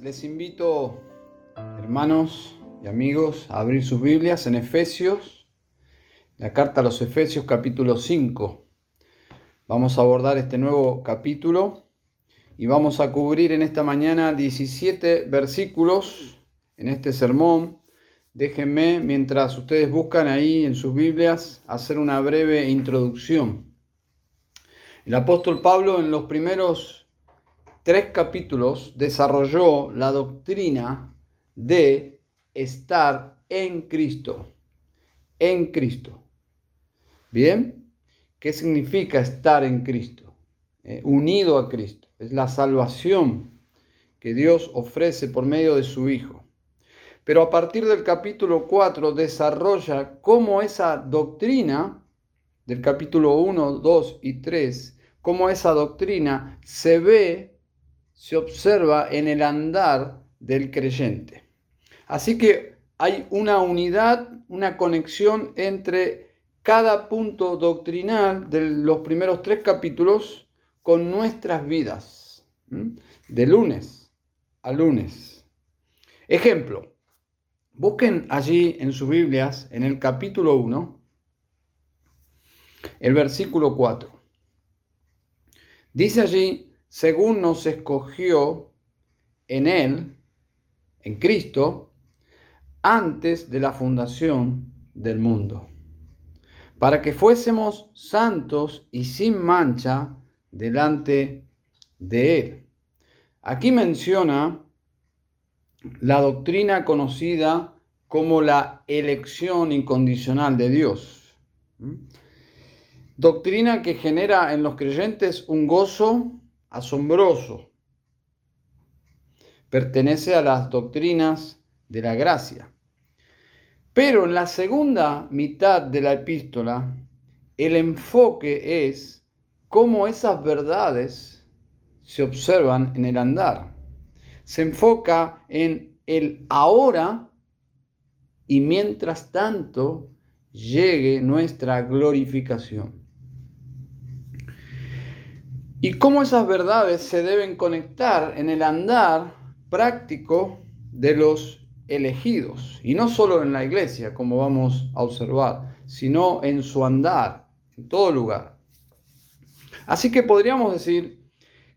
Les invito, hermanos y amigos, a abrir sus Biblias en Efesios, la carta a los Efesios capítulo 5. Vamos a abordar este nuevo capítulo y vamos a cubrir en esta mañana 17 versículos en este sermón. Déjenme, mientras ustedes buscan ahí en sus Biblias, hacer una breve introducción. El apóstol Pablo en los primeros tres capítulos desarrolló la doctrina de estar en Cristo. En Cristo. ¿Bien? ¿Qué significa estar en Cristo? Eh, unido a Cristo. Es la salvación que Dios ofrece por medio de su Hijo. Pero a partir del capítulo 4 desarrolla cómo esa doctrina del capítulo 1, 2 y 3, cómo esa doctrina se ve se observa en el andar del creyente. Así que hay una unidad, una conexión entre cada punto doctrinal de los primeros tres capítulos con nuestras vidas, de lunes a lunes. Ejemplo, busquen allí en sus Biblias, en el capítulo 1, el versículo 4. Dice allí, según nos escogió en Él, en Cristo, antes de la fundación del mundo, para que fuésemos santos y sin mancha delante de Él. Aquí menciona la doctrina conocida como la elección incondicional de Dios. Doctrina que genera en los creyentes un gozo asombroso. Pertenece a las doctrinas de la gracia. Pero en la segunda mitad de la epístola, el enfoque es cómo esas verdades se observan en el andar. Se enfoca en el ahora y mientras tanto llegue nuestra glorificación y cómo esas verdades se deben conectar en el andar práctico de los elegidos, y no solo en la iglesia, como vamos a observar, sino en su andar, en todo lugar. Así que podríamos decir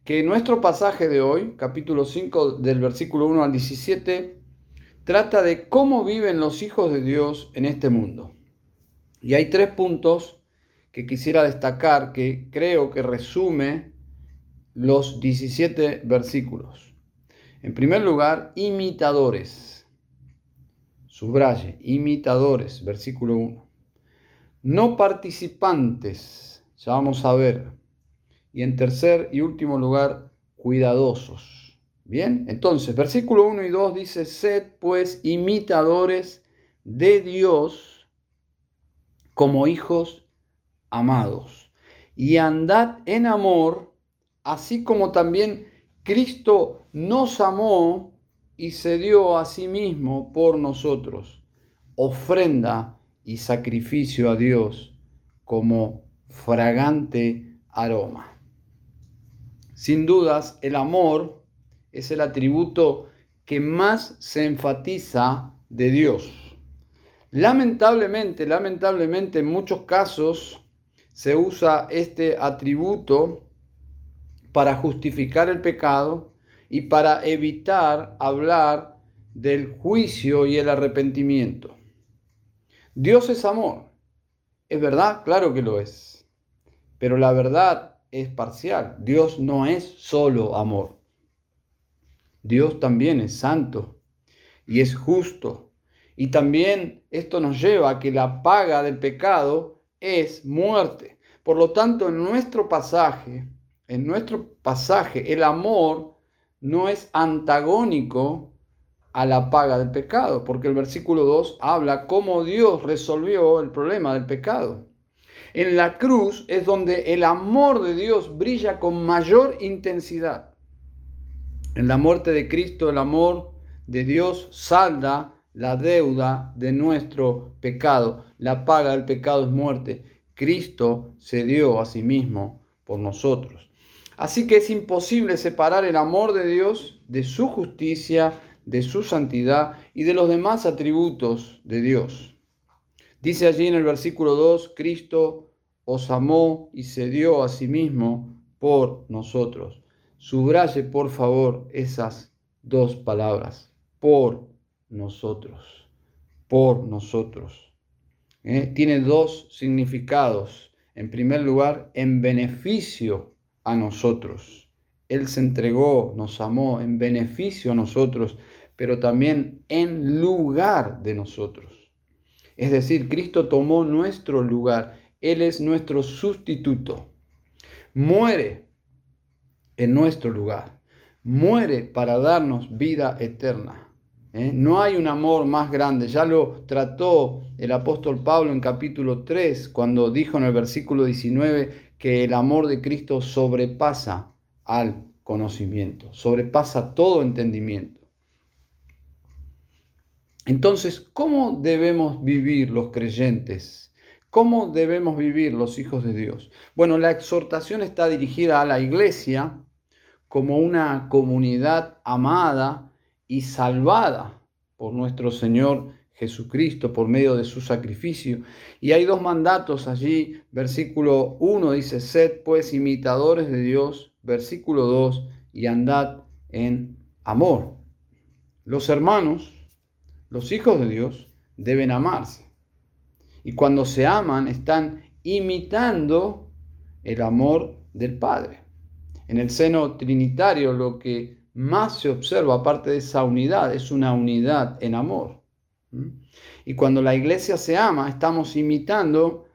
que nuestro pasaje de hoy, capítulo 5 del versículo 1 al 17, trata de cómo viven los hijos de Dios en este mundo. Y hay tres puntos que quisiera destacar que creo que resume los 17 versículos. En primer lugar, imitadores. Subraye, imitadores, versículo 1. No participantes, ya vamos a ver. Y en tercer y último lugar, cuidadosos. Bien, entonces, versículo 1 y 2 dice, sed pues imitadores de Dios como hijos amados, y andad en amor, así como también Cristo nos amó y se dio a sí mismo por nosotros, ofrenda y sacrificio a Dios como fragante aroma. Sin dudas, el amor es el atributo que más se enfatiza de Dios. Lamentablemente, lamentablemente en muchos casos se usa este atributo para justificar el pecado y para evitar hablar del juicio y el arrepentimiento. Dios es amor. ¿Es verdad? Claro que lo es. Pero la verdad es parcial. Dios no es solo amor. Dios también es santo y es justo. Y también esto nos lleva a que la paga del pecado es muerte. Por lo tanto, en nuestro pasaje, en nuestro pasaje, el amor no es antagónico a la paga del pecado, porque el versículo 2 habla cómo Dios resolvió el problema del pecado. En la cruz es donde el amor de Dios brilla con mayor intensidad. En la muerte de Cristo el amor de Dios salda la deuda de nuestro pecado. La paga del pecado es muerte. Cristo se dio a sí mismo por nosotros. Así que es imposible separar el amor de Dios de su justicia, de su santidad y de los demás atributos de Dios. Dice allí en el versículo 2, Cristo os amó y se dio a sí mismo por nosotros. Subraye por favor esas dos palabras, por nosotros, por nosotros. ¿Eh? Tiene dos significados. En primer lugar, en beneficio a nosotros. Él se entregó, nos amó en beneficio a nosotros, pero también en lugar de nosotros. Es decir, Cristo tomó nuestro lugar. Él es nuestro sustituto. Muere en nuestro lugar. Muere para darnos vida eterna. ¿Eh? No hay un amor más grande. Ya lo trató el apóstol Pablo en capítulo 3, cuando dijo en el versículo 19 que el amor de Cristo sobrepasa al conocimiento, sobrepasa todo entendimiento. Entonces, ¿cómo debemos vivir los creyentes? ¿Cómo debemos vivir los hijos de Dios? Bueno, la exhortación está dirigida a la iglesia como una comunidad amada y salvada por nuestro Señor Jesucristo por medio de su sacrificio. Y hay dos mandatos allí. Versículo 1 dice, sed pues imitadores de Dios. Versículo 2, y andad en amor. Los hermanos los hijos de Dios deben amarse. Y cuando se aman, están imitando el amor del Padre. En el seno trinitario lo que más se observa, aparte de esa unidad, es una unidad en amor. Y cuando la iglesia se ama, estamos imitando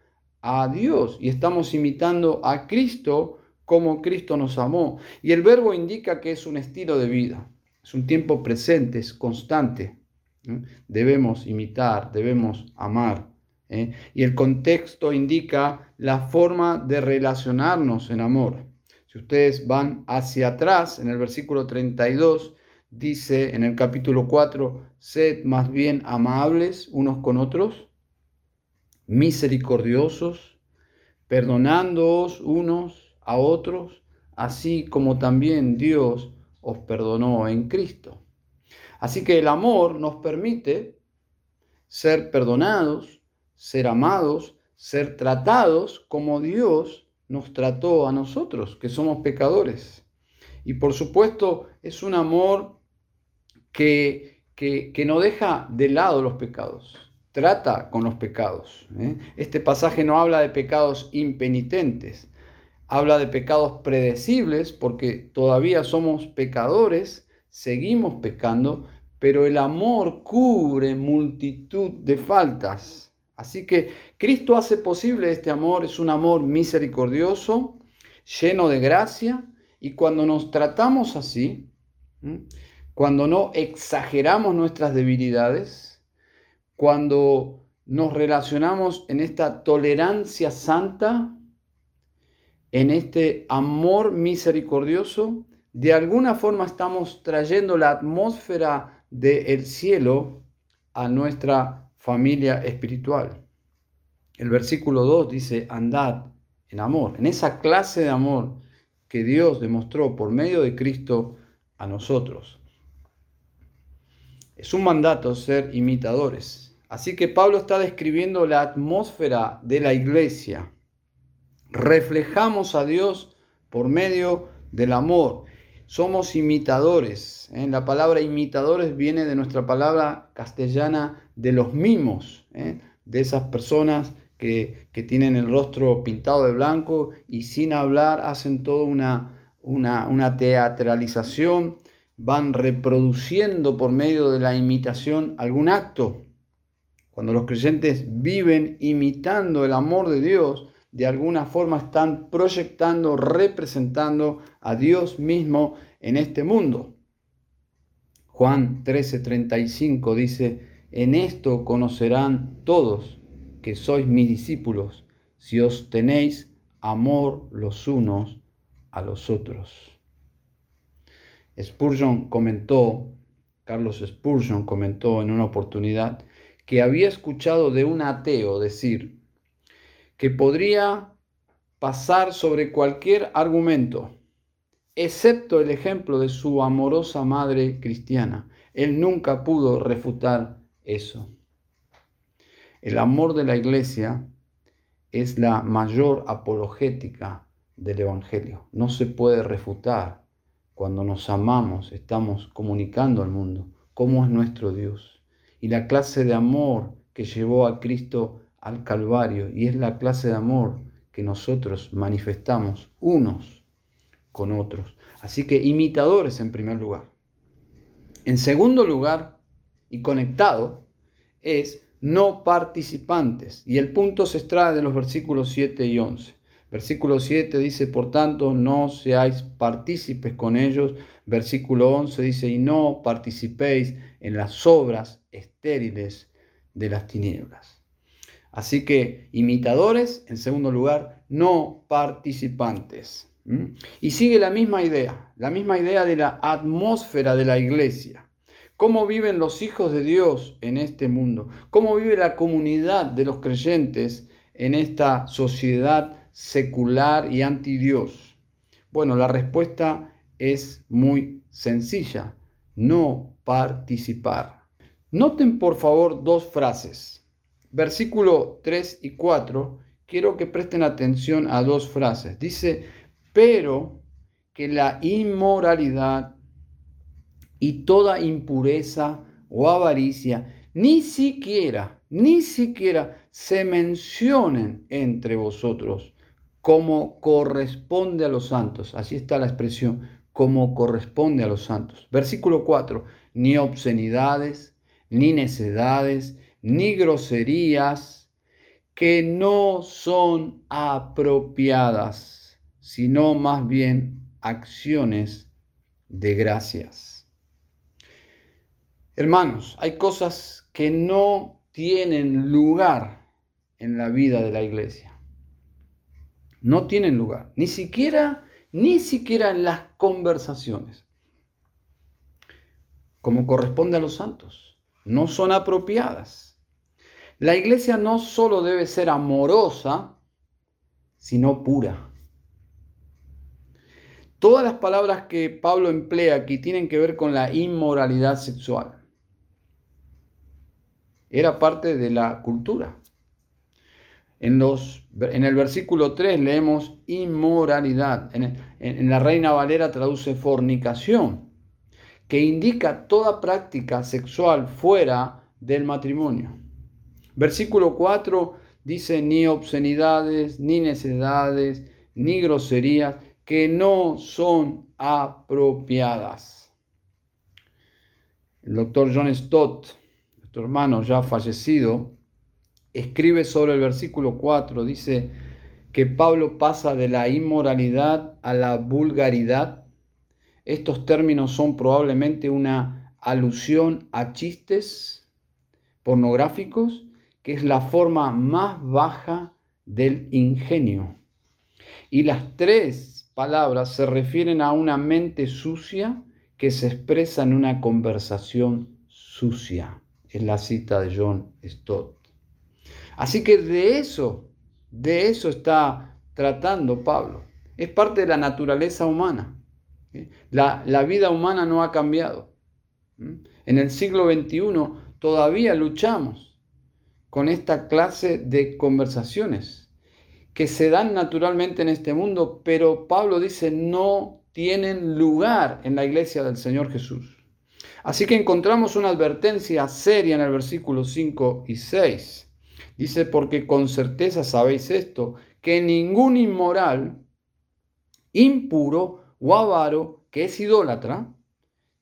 a Dios y estamos imitando a Cristo como Cristo nos amó. Y el verbo indica que es un estilo de vida, es un tiempo presente, es constante. Debemos imitar, debemos amar. ¿eh? Y el contexto indica la forma de relacionarnos en amor. Si ustedes van hacia atrás, en el versículo 32, dice en el capítulo 4, sed más bien amables unos con otros, misericordiosos, perdonándoos unos a otros, así como también Dios os perdonó en Cristo. Así que el amor nos permite ser perdonados, ser amados, ser tratados como Dios nos trató a nosotros, que somos pecadores. Y por supuesto es un amor que, que, no deja de lado los pecados, trata con los pecados. ¿eh? Este pasaje no habla de pecados impenitentes, habla de pecados predecibles porque todavía somos pecadores, seguimos pecando, pero el amor cubre multitud de faltas. Así que Cristo hace posible este amor, es un amor misericordioso, lleno de gracia, y cuando nos tratamos así, cuando no exageramos nuestras debilidades, cuando nos relacionamos en esta tolerancia santa, en este amor misericordioso, de alguna forma estamos trayendo la atmósfera del cielo a nuestra familia espiritual. El versículo 2 dice, andad en amor, en esa clase de amor que Dios demostró por medio de Cristo a nosotros. Es un mandato ser imitadores. Así que Pablo está describiendo la atmósfera de la iglesia. Reflejamos a Dios por medio del amor somos imitadores. ¿eh? La palabra imitadores viene de nuestra palabra castellana de los mimos, ¿eh? de esas personas que, tienen el rostro pintado de blanco y sin hablar hacen toda una, una, una teatralización, van reproduciendo por medio de la imitación algún acto. Cuando los creyentes viven imitando el amor de Dios, de alguna forma están proyectando, representando a Dios mismo en este mundo. Juan 13:35 dice, en esto conocerán todos que sois mis discípulos, si os tenéis amor los unos a los otros. Spurgeon comentó, Carlos Spurgeon comentó en una oportunidad, que había escuchado de un ateo decir, que podría pasar sobre cualquier argumento, excepto el ejemplo de su amorosa madre cristiana. Él nunca pudo refutar eso. El amor de la iglesia es la mayor apologética del Evangelio. No se puede refutar. Cuando nos amamos, estamos comunicando al mundo cómo es nuestro Dios y la clase de amor que llevó a Cristo al Calvario y es la clase de amor que nosotros manifestamos unos con otros. Así que imitadores en primer lugar. En segundo lugar, y conectado, es no participantes. Y el punto se extrae de los versículos 7 y 11. Versículo 7 dice, por tanto, no seáis partícipes con ellos. Versículo 11 dice, y no participéis en las obras estériles de las tinieblas. Así que imitadores, en segundo lugar, no participantes. Y sigue la misma idea, la misma idea de la atmósfera de la iglesia. ¿Cómo viven los hijos de Dios en este mundo? ¿Cómo vive la comunidad de los creyentes en esta sociedad secular y anti Dios? Bueno, la respuesta es muy sencilla, no participar. Noten por favor dos frases. Versículo 3 y 4, quiero que presten atención a dos frases. Dice, pero que la inmoralidad y toda impureza o avaricia ni siquiera, ni siquiera se mencionen entre vosotros como corresponde a los santos. Así está la expresión, como corresponde a los santos. Versículo 4, ni obscenidades, ni necedades, ni groserías que no son apropiadas, sino más bien acciones de gracias. Hermanos, hay cosas que no tienen lugar en la vida de la iglesia. No tienen lugar, ni siquiera, ni siquiera en las conversaciones, como corresponde a los santos no son apropiadas. La iglesia no solo debe ser amorosa, sino pura. Todas las palabras que Pablo emplea aquí tienen que ver con la inmoralidad sexual. Era parte de la cultura. En, los, en el versículo 3 leemos inmoralidad. En, en la Reina Valera traduce fornicación que indica toda práctica sexual fuera del matrimonio. Versículo 4 dice ni obscenidades, ni necedades, ni groserías que no son apropiadas. El doctor John Stott, nuestro hermano ya fallecido, escribe sobre el versículo 4, dice que Pablo pasa de la inmoralidad a la vulgaridad estos términos son probablemente una alusión a chistes pornográficos, que es la forma más baja del ingenio. Y las tres palabras se refieren a una mente sucia que se expresa en una conversación sucia. Es la cita de John Stott. Así que de eso, de eso está tratando Pablo. Es parte de la naturaleza humana. La, vida humana no ha cambiado. En el siglo XXI todavía luchamos con esta clase de conversaciones que se dan naturalmente en este mundo, pero Pablo dice no tienen lugar en la iglesia del Señor Jesús. Así que encontramos una advertencia seria en el versículo 5 y 6. Dice, porque con certeza sabéis esto, que ningún inmoral, impuro, o avaro que es idólatra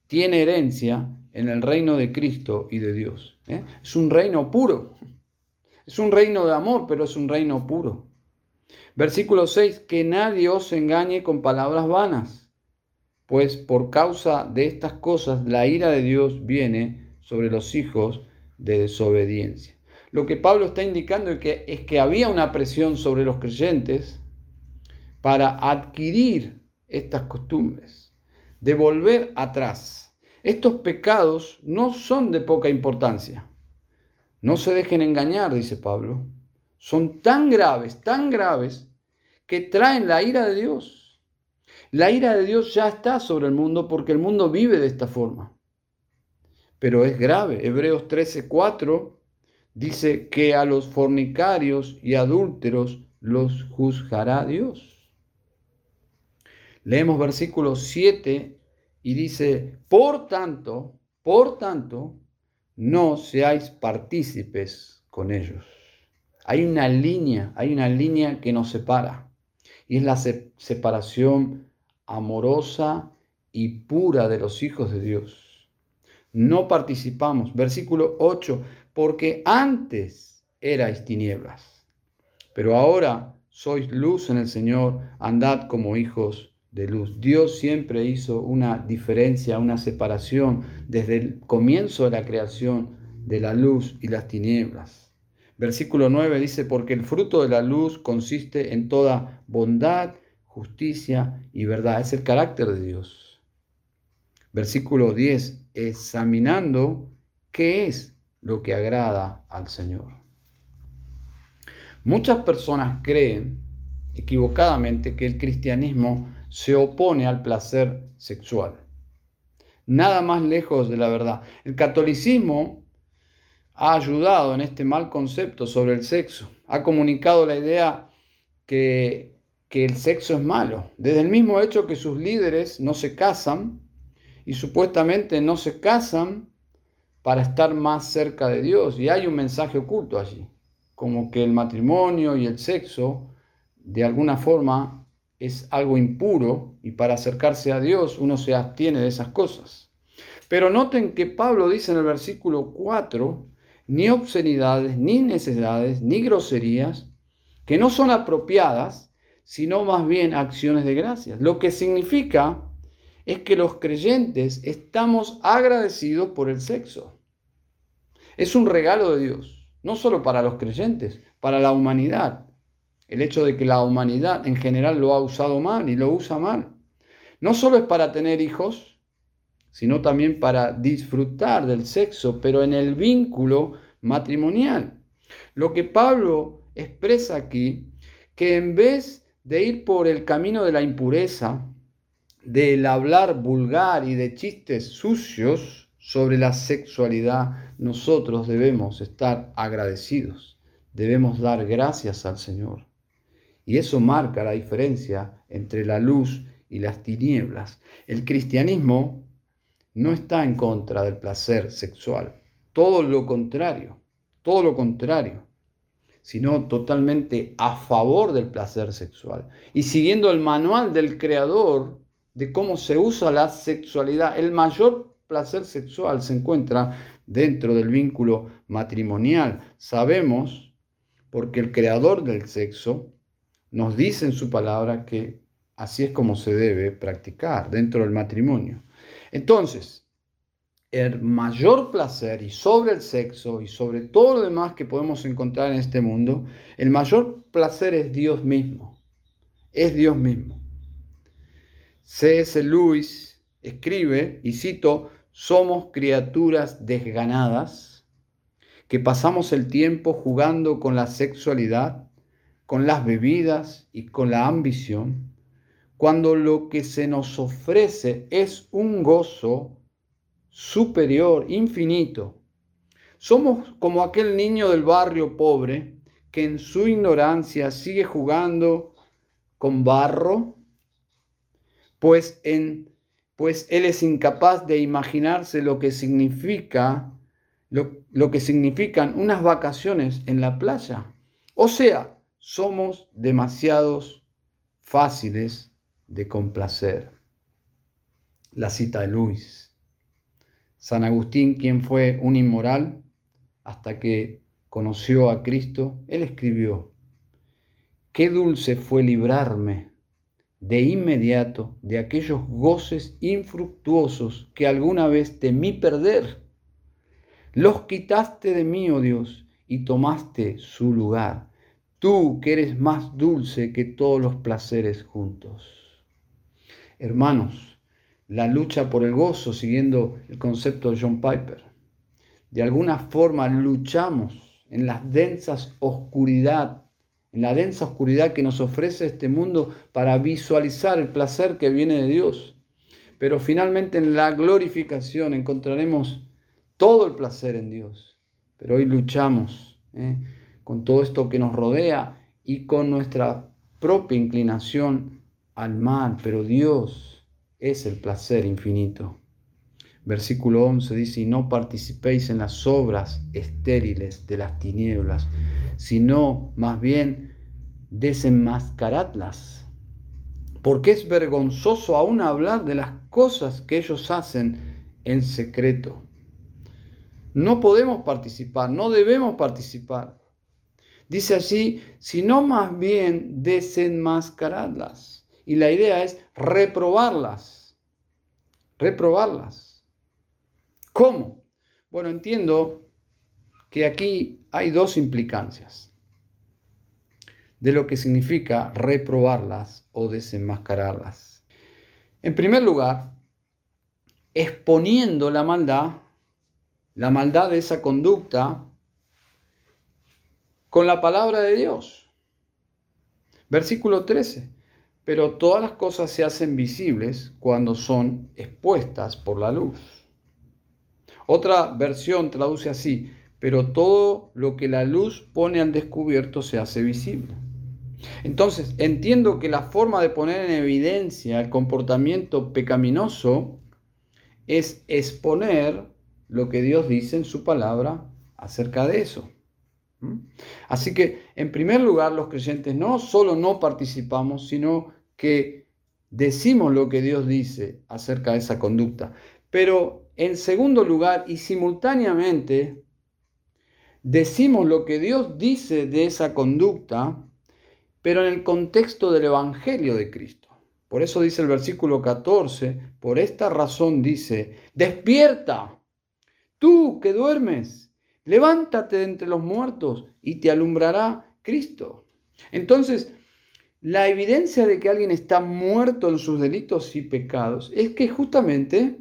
tiene herencia en el reino de Cristo y de Dios. ¿eh? Es un reino puro. Es un reino de amor, pero es un reino puro. Versículo 6, que nadie os engañe con palabras vanas, pues por causa de estas cosas la ira de Dios viene sobre los hijos de desobediencia. Lo que Pablo está indicando es que, es que había una presión sobre los creyentes para adquirir estas costumbres, de volver atrás. Estos pecados no son de poca importancia. No se dejen engañar, dice Pablo. Son tan graves, tan graves, que traen la ira de Dios. La ira de Dios ya está sobre el mundo porque el mundo vive de esta forma. Pero es grave. Hebreos 13:4 dice que a los fornicarios y adúlteros los juzgará Dios. Leemos versículo 7 y dice, por tanto, por tanto, no seáis partícipes con ellos. Hay una línea, hay una línea que nos separa. Y es la separación amorosa y pura de los hijos de Dios. No participamos. Versículo 8, porque antes erais tinieblas, pero ahora sois luz en el Señor, andad como hijos de luz. Dios siempre hizo una diferencia, una separación desde el comienzo de la creación de la luz y las tinieblas. Versículo 9 dice, porque el fruto de la luz consiste en toda bondad, justicia y verdad. Es el carácter de Dios. Versículo 10, examinando qué es lo que agrada al Señor. Muchas personas creen equivocadamente que el cristianismo se opone al placer sexual. Nada más lejos de la verdad. El catolicismo ha ayudado en este mal concepto sobre el sexo. Ha comunicado la idea que, que el sexo es malo. Desde el mismo hecho que sus líderes no se casan y supuestamente no se casan para estar más cerca de Dios. Y hay un mensaje oculto allí, como que el matrimonio y el sexo de alguna forma es algo impuro y para acercarse a Dios uno se abstiene de esas cosas. Pero noten que Pablo dice en el versículo 4, ni obscenidades, ni necesidades, ni groserías, que no son apropiadas, sino más bien acciones de gracias. Lo que significa es que los creyentes estamos agradecidos por el sexo. Es un regalo de Dios, no solo para los creyentes, para la humanidad el hecho de que la humanidad en general lo ha usado mal y lo usa mal. No solo es para tener hijos, sino también para disfrutar del sexo, pero en el vínculo matrimonial. Lo que Pablo expresa aquí, que en vez de ir por el camino de la impureza, del hablar vulgar y de chistes sucios sobre la sexualidad, nosotros debemos estar agradecidos, debemos dar gracias al Señor. Y eso marca la diferencia entre la luz y las tinieblas. El cristianismo no está en contra del placer sexual, todo lo contrario, todo lo contrario, sino totalmente a favor del placer sexual. Y siguiendo el manual del creador de cómo se usa la sexualidad, el mayor placer sexual se encuentra dentro del vínculo matrimonial. Sabemos, porque el creador del sexo nos dice en su palabra que así es como se debe practicar dentro del matrimonio. Entonces, el mayor placer y sobre el sexo y sobre todo lo demás que podemos encontrar en este mundo, el mayor placer es Dios mismo. Es Dios mismo. C.S. Lewis escribe, y cito, somos criaturas desganadas que pasamos el tiempo jugando con la sexualidad con las bebidas y con la ambición, cuando lo que se nos ofrece es un gozo superior, infinito. Somos como aquel niño del barrio pobre que en su ignorancia sigue jugando con barro, pues, en, pues él es incapaz de imaginarse lo que significa lo, lo que significan unas vacaciones en la playa. O sea, somos demasiados fáciles de complacer. La cita de Luis. San Agustín, quien fue un inmoral hasta que conoció a Cristo, él escribió, qué dulce fue librarme de inmediato de aquellos goces infructuosos que alguna vez temí perder. Los quitaste de mí, oh Dios, y tomaste su lugar tú que eres más dulce que todos los placeres juntos. Hermanos, la lucha por el gozo, siguiendo el concepto de John Piper, de alguna forma luchamos en las densas oscuridad en la densa oscuridad que nos ofrece este mundo para visualizar el placer que viene de Dios. Pero finalmente en la glorificación encontraremos todo el placer en Dios. Pero hoy luchamos ¿eh? con todo esto que nos rodea y con nuestra propia inclinación al mal, pero Dios es el placer infinito. Versículo 11 dice, y no participéis en las obras estériles de las tinieblas, sino más bien desenmascaradlas. Porque es vergonzoso aún hablar de las cosas que ellos hacen en secreto. No podemos participar, no debemos participar. Dice allí, sino más bien desenmascaradlas. Y la idea es reprobarlas. Reprobarlas. ¿Cómo? Bueno, entiendo que aquí hay dos implicancias de lo que significa reprobarlas o desenmascararlas. En primer lugar, exponiendo la maldad, la maldad de esa conducta, con la palabra de Dios. Versículo 13. Pero todas las cosas se hacen visibles cuando son expuestas por la luz. Otra versión traduce así, pero todo lo que la luz pone al descubierto se hace visible. Entonces, entiendo que la forma de poner en evidencia el comportamiento pecaminoso es exponer lo que Dios dice en su palabra acerca de eso. ¿Mm? Así que, en primer lugar, los creyentes no solo no participamos, sino que decimos lo que Dios dice acerca de esa conducta. Pero, en segundo lugar, y simultáneamente, decimos lo que Dios dice de esa conducta, pero en el contexto del Evangelio de Cristo. Por eso dice el versículo 14, por esta razón dice, despierta, tú que duermes levántate de entre los muertos y te alumbrará Cristo. Entonces, la evidencia de que alguien está muerto en sus delitos y pecados es que justamente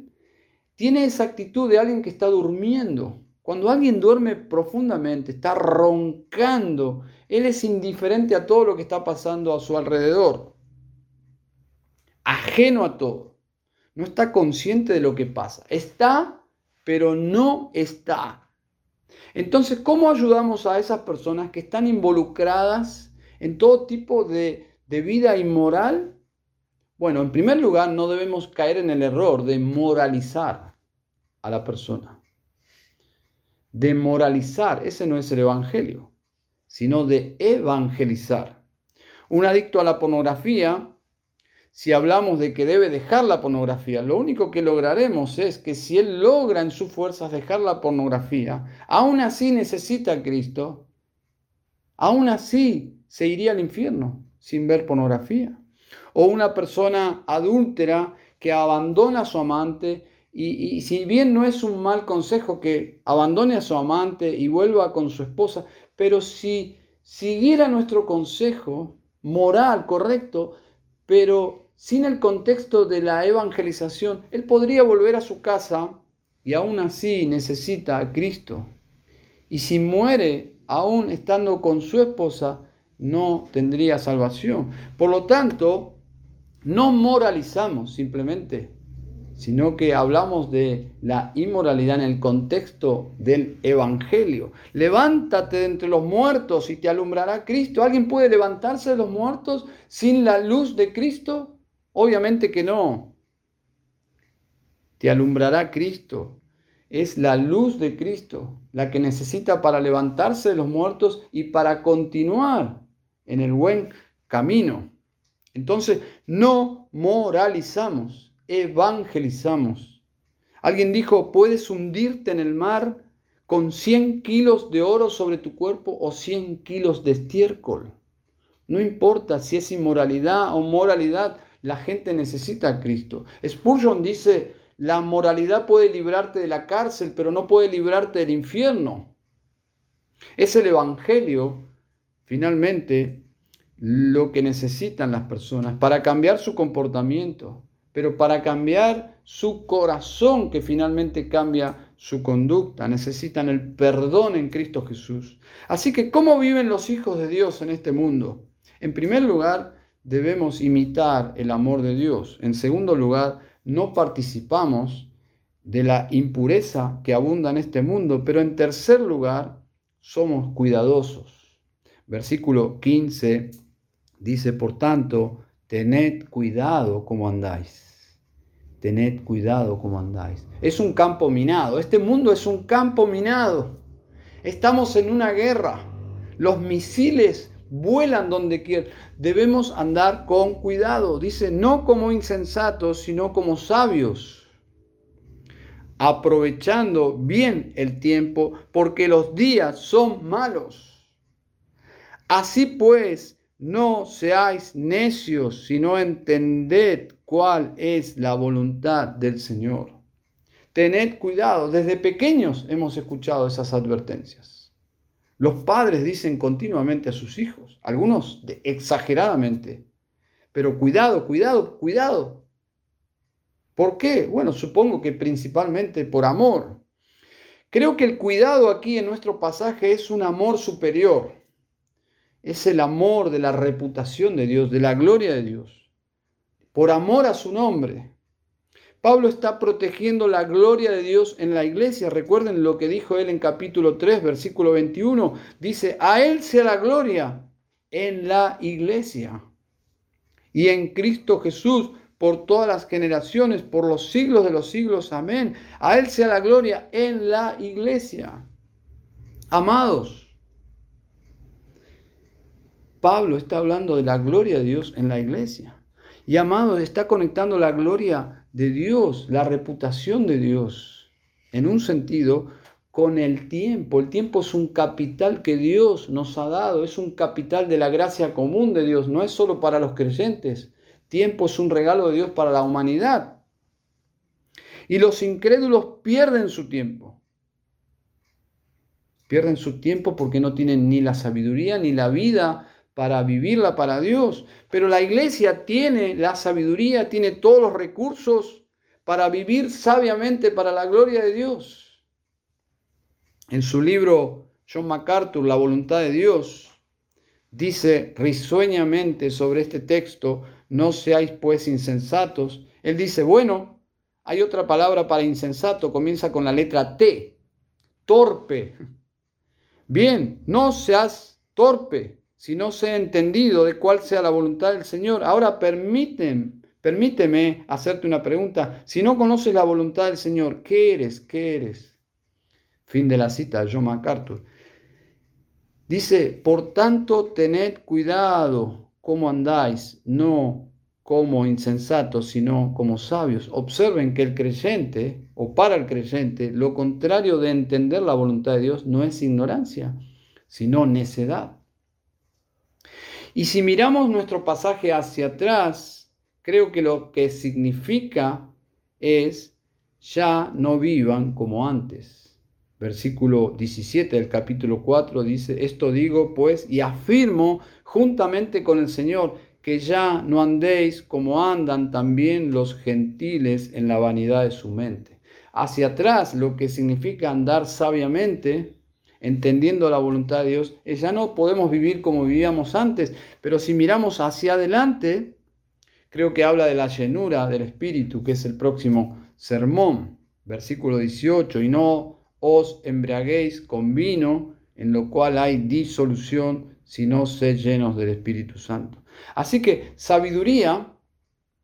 tiene esa actitud de alguien que está durmiendo. Cuando alguien duerme profundamente, está roncando, él es indiferente a todo lo que está pasando a su alrededor, ajeno a todo, no está consciente de lo que pasa. Está, pero no está. Entonces, ¿cómo ayudamos a esas personas que están involucradas en todo tipo de, vida inmoral? Bueno, en primer lugar, no debemos caer en el error de moralizar a la persona. De moralizar, ese no es el Evangelio, sino de evangelizar. Un adicto a la pornografía si hablamos de que debe dejar la pornografía, lo único que lograremos es que si él logra en sus fuerzas dejar la pornografía, aún así necesita a Cristo, aún así se iría al infierno sin ver pornografía. O una persona adúltera que abandona a su amante y, y, si bien no es un mal consejo que abandone a su amante y vuelva con su esposa, pero si siguiera nuestro consejo moral correcto, pero sin el contexto de la evangelización, él podría volver a su casa y aún así necesita a Cristo. Y si muere aún estando con su esposa, no tendría salvación. Por lo tanto, no moralizamos simplemente, sino que hablamos de la inmoralidad en el contexto del Evangelio. Levántate de entre los muertos y te alumbrará Cristo. ¿Alguien puede levantarse de los muertos sin la luz de Cristo? Obviamente que no. Te alumbrará Cristo. Es la luz de Cristo la que necesita para levantarse de los muertos y para continuar en el buen camino. Entonces, no moralizamos, evangelizamos. Alguien dijo, puedes hundirte en el mar con 100 kilos de oro sobre tu cuerpo o 100 kilos de estiércol. No importa si es inmoralidad o moralidad, la gente necesita a Cristo. Spurgeon dice, la moralidad puede librarte de la cárcel, pero no puede librarte del infierno. Es el Evangelio, finalmente, lo que necesitan las personas para cambiar su comportamiento, pero para cambiar su corazón, que finalmente cambia su conducta, necesitan el perdón en Cristo Jesús. Así que, ¿cómo viven los hijos de Dios en este mundo? En primer lugar, debemos imitar el amor de Dios. En segundo lugar, no participamos de la impureza que abunda en este mundo. Pero en tercer lugar, somos cuidadosos. Versículo 15 dice, por tanto, tened cuidado como andáis tened cuidado como andáis. Es un campo minado, este mundo es un campo minado. Estamos en una guerra. Los misiles vuelan donde quieran. Debemos andar con cuidado. Dice, no como insensatos, sino como sabios. Aprovechando bien el tiempo, porque los días son malos. Así pues, no seáis necios, sino entended cuál es la voluntad del Señor. Tened cuidado, desde pequeños hemos escuchado esas advertencias. Los padres dicen continuamente a sus hijos, algunos exageradamente, pero cuidado, cuidado, cuidado. ¿Por qué? Bueno, supongo que principalmente por amor. Creo que el cuidado aquí en nuestro pasaje es un amor superior. Es el amor de la reputación de Dios, de la gloria de Dios por amor a su nombre. Pablo está protegiendo la gloria de Dios en la iglesia. Recuerden lo que dijo él en capítulo 3, versículo 21. Dice, a él sea la gloria en la iglesia y en Cristo Jesús por todas las generaciones, por los siglos de los siglos. Amén. A él sea la gloria en la iglesia. Amados, Pablo está hablando de la gloria de Dios en la iglesia. Y amado, está conectando la gloria de Dios, la reputación de Dios, en un sentido, con el tiempo. El tiempo es un capital que Dios nos ha dado, es un capital de la gracia común de Dios, no es solo para los creyentes. Tiempo es un regalo de Dios para la humanidad. Y los incrédulos pierden su tiempo. Pierden su tiempo porque no tienen ni la sabiduría ni la vida para vivirla para Dios. Pero la iglesia tiene la sabiduría, tiene todos los recursos para vivir sabiamente para la gloria de Dios. En su libro John MacArthur, La voluntad de Dios, dice risueñamente sobre este texto, no seáis pues insensatos. Él dice, bueno, hay otra palabra para insensato, comienza con la letra T, torpe. Bien, no seas torpe si no ha entendido de cuál sea la voluntad del Señor. Ahora permíteme, permíteme hacerte una pregunta. Si no conoces la voluntad del Señor, ¿qué eres? ¿Qué eres? Fin de la cita, John MacArthur. Dice, por tanto, tened cuidado cómo andáis, no como insensatos, sino como sabios. Observen que el creyente, o para el creyente, lo contrario de entender la voluntad de Dios no es ignorancia, sino necedad. Y si miramos nuestro pasaje hacia atrás, creo que lo que significa es, ya no vivan como antes. Versículo 17 del capítulo 4 dice, esto digo pues y afirmo juntamente con el Señor que ya no andéis como andan también los gentiles en la vanidad de su mente. Hacia atrás lo que significa andar sabiamente entendiendo la voluntad de Dios, ya no podemos vivir como vivíamos antes, pero si miramos hacia adelante, creo que habla de la llenura del Espíritu, que es el próximo sermón, versículo 18, y no os embriaguéis con vino, en lo cual hay disolución, sino sed llenos del Espíritu Santo. Así que sabiduría,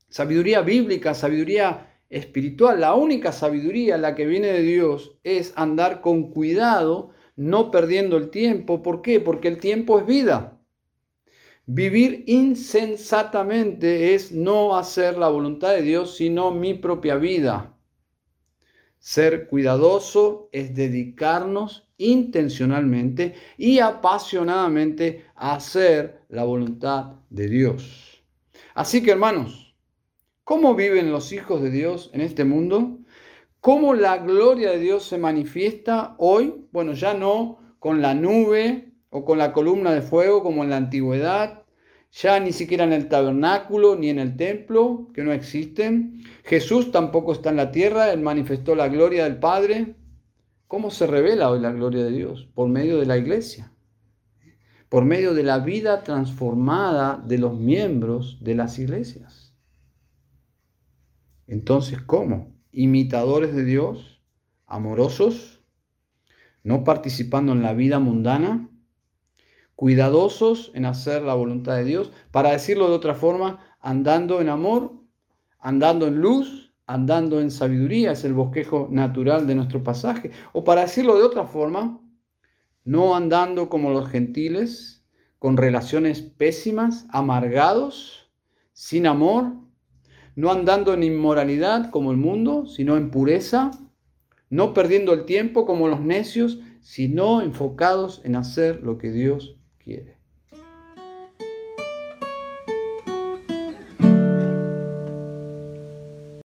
sabiduría bíblica, sabiduría espiritual, la única sabiduría, la que viene de Dios, es andar con cuidado no perdiendo el tiempo. ¿Por qué? Porque el tiempo es vida. Vivir insensatamente es no hacer la voluntad de Dios, sino mi propia vida. Ser cuidadoso es dedicarnos intencionalmente y apasionadamente a hacer la voluntad de Dios. Así que hermanos, ¿cómo viven los hijos de Dios en este mundo? ¿Cómo la gloria de Dios se manifiesta hoy? Bueno, ya no con la nube o con la columna de fuego como en la antigüedad, ya ni siquiera en el tabernáculo ni en el templo, que no existen. Jesús tampoco está en la tierra, él manifestó la gloria del Padre. ¿Cómo se revela hoy la gloria de Dios? Por medio de la iglesia, por medio de la vida transformada de los miembros de las iglesias. Entonces, ¿cómo? Imitadores de Dios, amorosos, no participando en la vida mundana, cuidadosos en hacer la voluntad de Dios, para decirlo de otra forma, andando en amor, andando en luz, andando en sabiduría, es el bosquejo natural de nuestro pasaje. O para decirlo de otra forma, no andando como los gentiles, con relaciones pésimas, amargados, sin amor, no andando en inmoralidad como el mundo, sino en pureza, no perdiendo el tiempo como los necios, sino enfocados en hacer lo que Dios quiere.